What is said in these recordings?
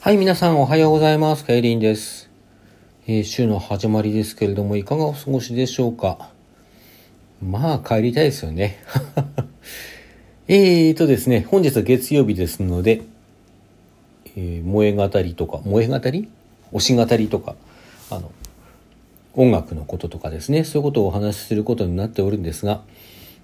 はい、皆さんおはようございます。カエリンです。えー週の始まりですけれども、いかがお過ごしでしょうか？まあ、帰りたいですよね。えーとですね、本日は月曜日ですので、えー萌え語りとか、萌え語り？推し語りとか、あの、音楽のこととかですね、そういうことをお話しすることになっておるんですが、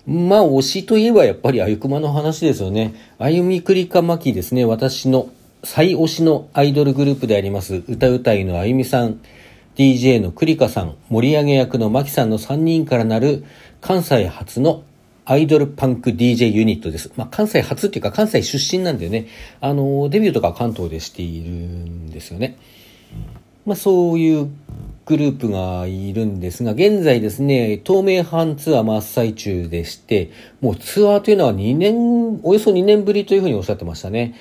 まあ、推しといえばやっぱりあゆくまの話ですよね。あゆみくりかまきですね、私の最推しのアイドルグループであります、歌うたいのあゆみさん、DJ のくりかさん、盛り上げ役のまきさんの3人からなる関西初のアイドルパンク DJ ユニットです。まあ、関西初っていうか関西出身なんでね、あの、デビューとか関東でしているんですよね。まあ、そういうグループがいるんですが、現在ですね、東名阪ツアー真っ最中でして、もうツアーというのは2年、およそ2年ぶりというふうにおっしゃってましたね。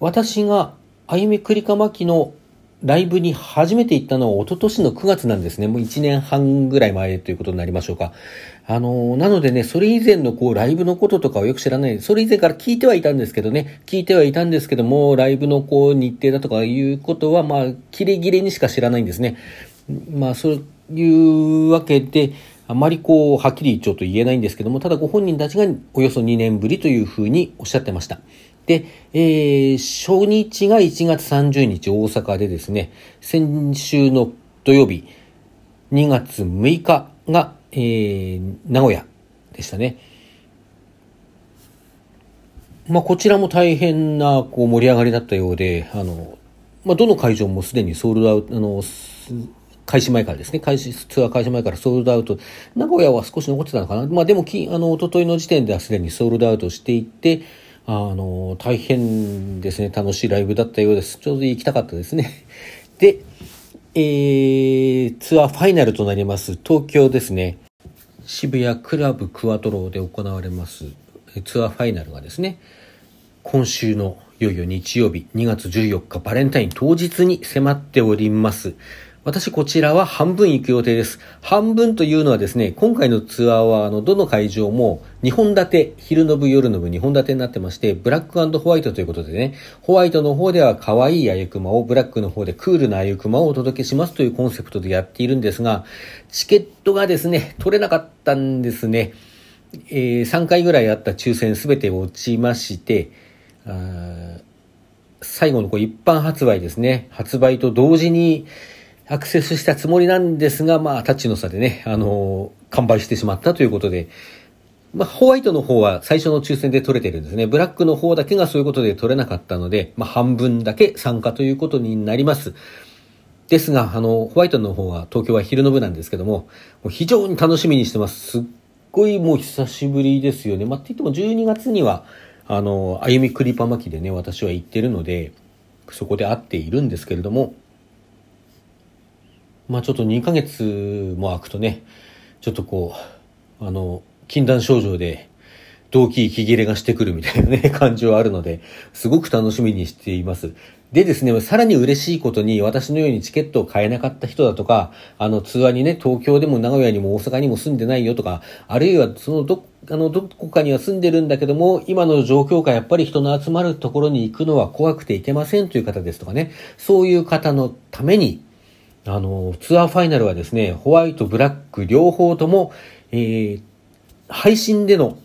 私が、あゆみくりかまきのライブに初めて行ったのは一昨年の9月なんですね。もう1年半ぐらい前ということになりましょうか。あのーなのでね、それ以前のこう、ライブのこととかをよく知らない。それ以前から聞いてはいたんですけどね、聞いてはいたんですけども、ライブのこう、日程だとかいうことは、まあ、キレキレにしか知らないんですね。まあ、そういうわけで、あまりこう、はっきりちょっと言えないんですけども、ただご本人たちがおよそ2年ぶりというふうにおっしゃってました。で、えー初日が1月30日大阪でですね、先週の土曜日、2月6日が、えー名古屋でしたね。まあ、こちらも大変なこう盛り上がりだったようで、あの、まあ、どの会場もすでにソールドアウト、あの、開始前からですね、開始、ツアー開始前からソールドアウト、名古屋は少し残ってたのかな。まあ、でもき、あの、一昨日の時点ではすでにソールドアウトしていて、あの、大変ですね、楽しいライブだったようです。ちょうど行きたかったですね。で、えー、ツアーファイナルとなります、東京ですね。渋谷クラブクワトロで行われますツアーファイナルがですね、今週のいよいよ日曜日2月14日バレンタイン当日に迫っております。私こちらは半分行く予定です。半分というのはですね、今回のツアーはあのどの会場も2本立て、昼の部夜の部2本立てになってまして、ブラックホワイトということでね、ホワイトの方では可愛いあゆくまを、ブラックの方でクールなあゆくまをお届けしますというコンセプトでやっているんですが、チケットがですね、取れなかったんですね。えー3回ぐらいあった抽選すべて落ちまして、最後のこう一般発売ですね、発売と同時にアクセスしたつもりなんですが、まあ、タッチの差でね、あのー完売してしまったということで、まあ、ホワイトの方は最初の抽選で取れてるんですね。ブラックの方だけがそういうことで取れなかったので、まあ、半分だけ参加ということになります。ですが、あの、ホワイトの方は、東京は昼の部なんですけども、も非常に楽しみにしてます。すっごいもう久しぶりですよね。まあ、って言っても12月には、あの、歩みクリパ巻きでね、私は行ってるので、そこで会っているんですけれども、まあちょっと2ヶ月も空くとね、ちょっとこう、あの、禁断症状で、動機息切れがしてくるみたいなね、感じはあるので、すごく楽しみにしています。でですね、さらに嬉しいことに、私のようにチケットを買えなかった人だとか、あの、ツアーにね、東京でも名古屋にも大阪にも住んでないよとか、あるいはそのど、あの、どこかには住んでるんだけども、今の状況下やっぱり人の集まるところに行くのは怖くて行けませんという方ですとかね、そういう方のために、あの、ツアーファイナルはですね、ホワイト、ブラック、両方とも、えー、配信での、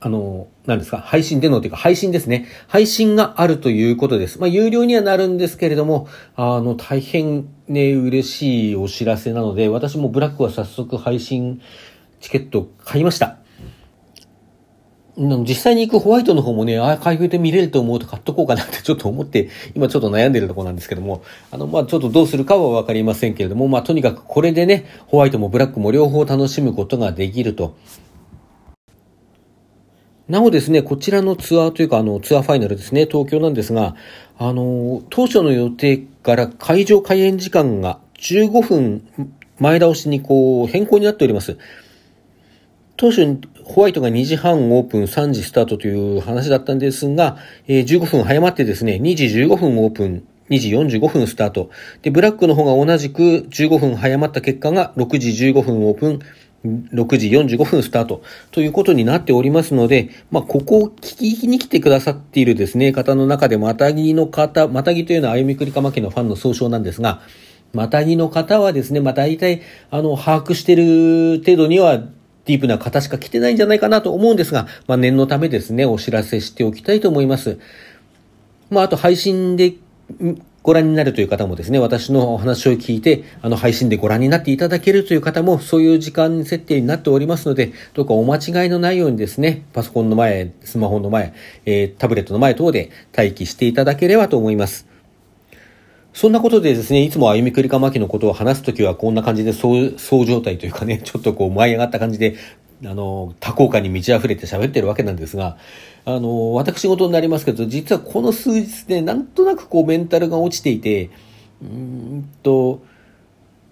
あの、何ですか、配信でのというか、配信ですね。配信があるということです。まあ、有料にはなるんですけれども、あの、大変ね、嬉しいお知らせなので、私もブラックは早速配信チケット買いました。実際に行くホワイトの方もね、アーカイブで見れると思うと買っとこうかなってちょっと思って、今ちょっと悩んでるとこなんですけども、あの、まあちょっとどうするかはわかりませんけれども、まあとにかくこれでね、ホワイトもブラックも両方楽しむことができると。なおですね、こちらのツアーというか、あの、ツアーファイナルですね、東京なんですが、あの、当初の予定から会場開演時間が15分前倒しにこう変更になっております。当初、ホワイトが2時半オープン、3時スタートという話だったんですが、えー15分早まってですね、2時15分オープン、2時45分スタート。で、ブラックの方が同じく15分早まった結果が6時15分オープン、6時45分スタートということになっておりますので、まあ、ここを聞きに来てくださっているですね、方の中で、またぎの方、またぎというのは、あゆみくりかまきのファンの総称なんですが、またぎの方はですね、まあ、大体、あの、把握している程度には、ディープな方しか来てないんじゃないかなと思うんですが、まあ、念のためですね、お知らせしておきたいと思います。まあ、あと配信でご覧になるという方もですね、私のお話を聞いて、あの配信でご覧になっていただけるという方も、そういう時間設定になっておりますので、どうかお間違いのないようにですね、パソコンの前、スマホの前、えー、タブレットの前等で待機していただければと思います。そんなことでですね、いつも歩みくりかまきのことを話すときはこんな感じで、そう、そう状態というかね、ちょっとこう舞い上がった感じで、あの、多幸感に満ち溢れて喋ってるわけなんですが、あの、私事になりますけど、実はこの数日で、なんとなくこうメンタルが落ちていて、うんと、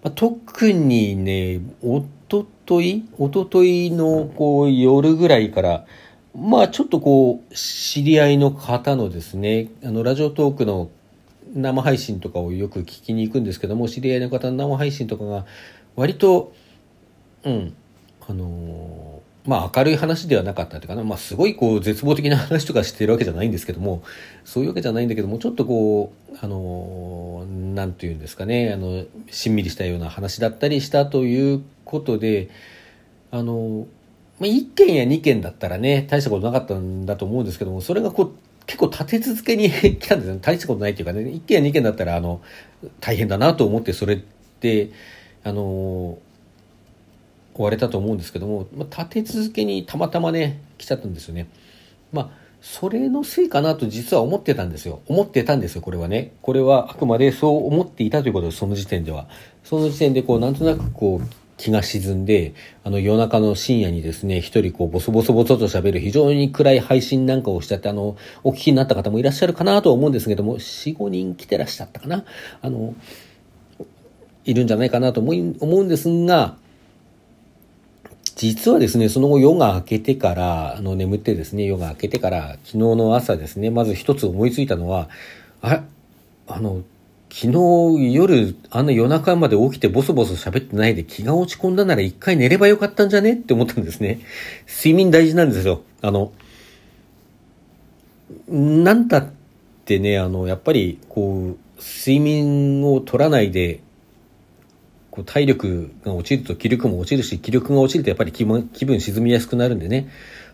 まあ、特にね、おとといおとといのこう夜ぐらいから、まあちょっとこう、知り合いの方のですね、あの、ラジオトークの生配信とかをよく聞きに行くんですけども、知り合いの方の生配信とかが、割と、うん、あのー、まあ明るい話ではなかったというかな、まあすごいこう絶望的な話とかしてるわけじゃないんですけども、そういうわけじゃないんだけども、ちょっとこう、あのー、ていうんですかね、あの、しんみりしたような話だったりしたということで、あのー、まあ、1件や2件だったらね、大したことなかったんだと思うんですけども、それがこう、結構立て続けに来たんですよ。大したことないっていうかね、1件や2件だったら、あの、大変だなと思って、それって、あの追われたと思うんですけども、まあ、立て続けにたまたまね来ちゃったんですよね。まあそれのせいかなと実は思ってたんですよ。思ってたんですよこれはね。これはあくまでそう思っていたということですその時点では。その時点でこうなんとなくこう気が沈んで、あの夜中の深夜にですね、一人こうボソボソボソと喋る非常に暗い配信なんかをしちゃって、あの、お聞きになった方もいらっしゃるかなと思うんですけども、4、5人来てらっしゃったかな？あの、いるんじゃないかなと思い思うんですが、実はですね、その後夜が明けてから、あの眠ってですね、夜が明けてから、昨日の朝ですね、まず一つ思いついたのは、あれ、あの、昨日夜、あんな夜中まで起きてボソボソ喋ってないで気が落ち込んだなら一回寝ればよかったんじゃね？って思ったんですね。睡眠大事なんですよ。あの、なんだってね、あの、やっぱり、こう、睡眠を取らないでこう体力が落ちると気力も落ちるし気力が落ちるとやっぱり気気分沈みやすくなるんでね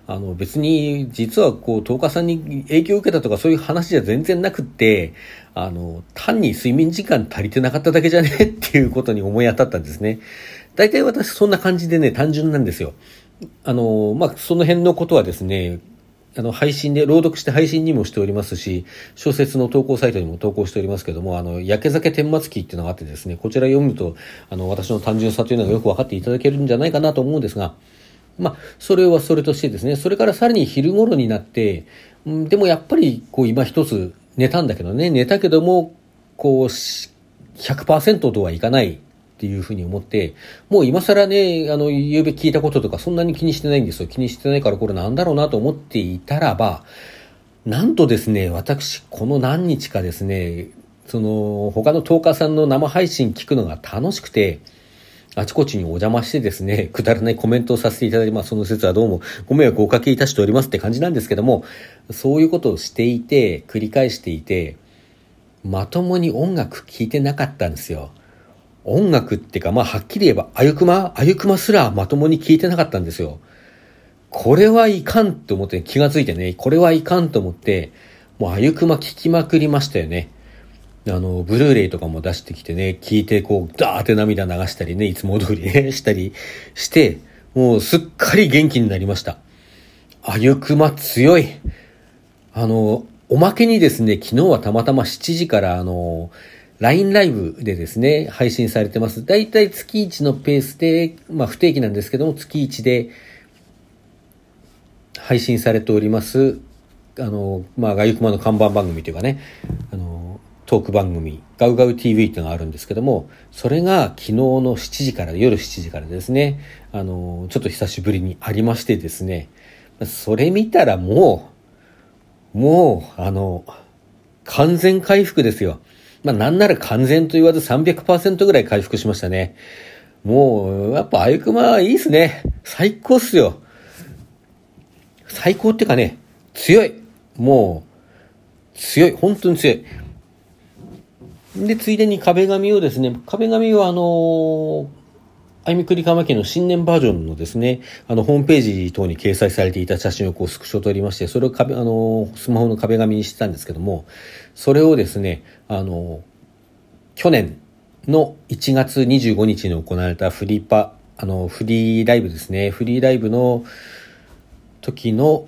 あの別に実はこう10日さんに影響を受けたとかそういう話じゃ全然なくってあの単に睡眠時間足りてなかっただけじゃねっていうことに思い当たったんですね。大体私そんな感じでね単純なんですよ。あのまあその辺のことはですねあの、配信で、朗読して配信にもしておりますし、小説の投稿サイトにも投稿しておりますけども、あの、焼け酒天末期っていうのがあってですね、こちら読むと、あの、私の単純さというのがよく分かっていただけるんじゃないかなと思うんですが、まあ、それはそれとしてですね、それからさらに昼頃になって、でもやっぱり、こう、今一つ寝たんだけどね、寝たけども、こう、100%とはいかないっていうふうに思って、もう今更ね、あの、言うべ聞いたこととかそんなに気にしてないんですよ。気にしてないからこれなんだろうなと思っていたらば、なんとですね、私、この何日かですね、その、他のトーカーさんの生配信聞くのが楽しくて、あちこちにお邪魔してですね、くだらないコメントをさせていただき、まあその説はどうもご迷惑をおかけいたしておりますって感じなんですけども、そういうことをしていて、繰り返していて、まともに音楽聴いてなかったんですよ。音楽ってか、まあ、はっきり言えば、あゆくま、あゆくますらまともに聞いてなかったんですよ。これはいかんと思って気がついてね、これはいかんと思って、もうあゆくま聞きまくりましたよね。あの、ブルーレイとかも出してきてね、聞いてこう、ダーって涙流したりね、いつも通りね、したりして、もうすっかり元気になりました。あゆくま強い。あの、おまけにですね、昨日はたまたま7時からあの、LINE ライブでですね、配信されてます。だいたい月1のペースで、まあ不定期なんですけども、月1で配信されております、あの、まあ、ガユクマの看板番組というかね、あの、トーク番組、ガウガウ TV っていうのがあるんですけども、それが昨日の7時から、夜7時からですね、あの、ちょっと久しぶりにありましてですね、それ見たらもう、もう、あの、完全回復ですよ。まあなんなら完全と言わず300%ぐらい回復しましたね。もう、やっぱあゆくまはいいっすね。最高っすよ。最高っていうかね、強い。もう、強い。本当に強い。で、ついでに壁紙をですね、壁紙はあの、あいみくりかま家の新年バージョンのですね、あの、ホームページ等に掲載されていた写真をこうスクショ撮りまして、それを壁、あの、スマホの壁紙にしてたんですけども、それをですね、あの、去年の1月25日に行われたフリーパ、あの、フリーライブですね、フリーライブの時の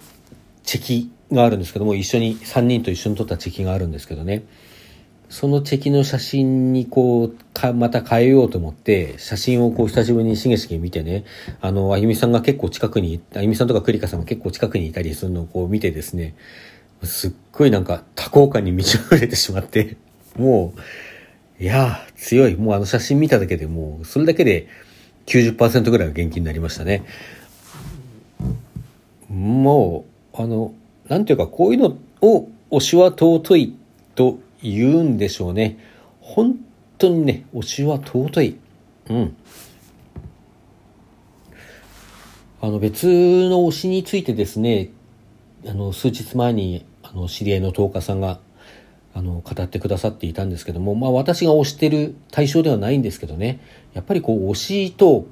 チェキがあるんですけども、一緒に、3人と一緒に撮ったチェキがあるんですけどね、そのチェキの写真にこう、か、また変えようと思って、写真をこう久しぶりにしげしげ見てね、あの、あゆみさんが結構近くに、あゆみさんとかクリカさんが結構近くにいたりするのをこう見てですね、すっごいなんか多幸感に満ち溢れてしまって、もう、いやー、強い。もうあの写真見ただけでもう、それだけで90%ぐらいが元気になりましたね。もう、あの、なんていうか、こういうのを推しは尊いと言うんでしょうね。本当にね、推しは尊い。うん。あの、別の推しについてですね、あの、数日前に、あの、知り合いの10日さんが、あの、語ってくださっていたんですけども、まあ私が推してる対象ではないんですけどね、やっぱりこう、推しと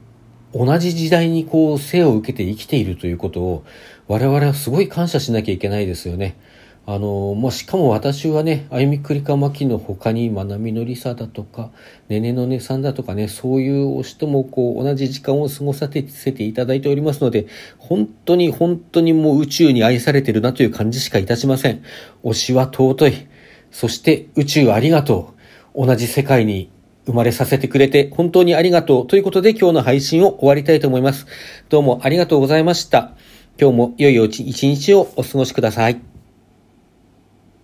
同じ時代にこう、生を受けて生きているということを、我々はすごい感謝しなきゃいけないですよね。あの、まあ、しかも私はね、あゆみくりかまきの他に、まなみのりさだとか、ねねのねさんだとかね、そういうお人もこう、同じ時間を過ごさせていただいておりますので、本当に本当にもう宇宙に愛されてるなという感じしかいたしません。推しは尊い。そして宇宙ありがとう。同じ世界に生まれさせてくれて本当にありがとう。ということで今日の配信を終わりたいと思います。どうもありがとうございました。今日も良い一日をお過ごしください。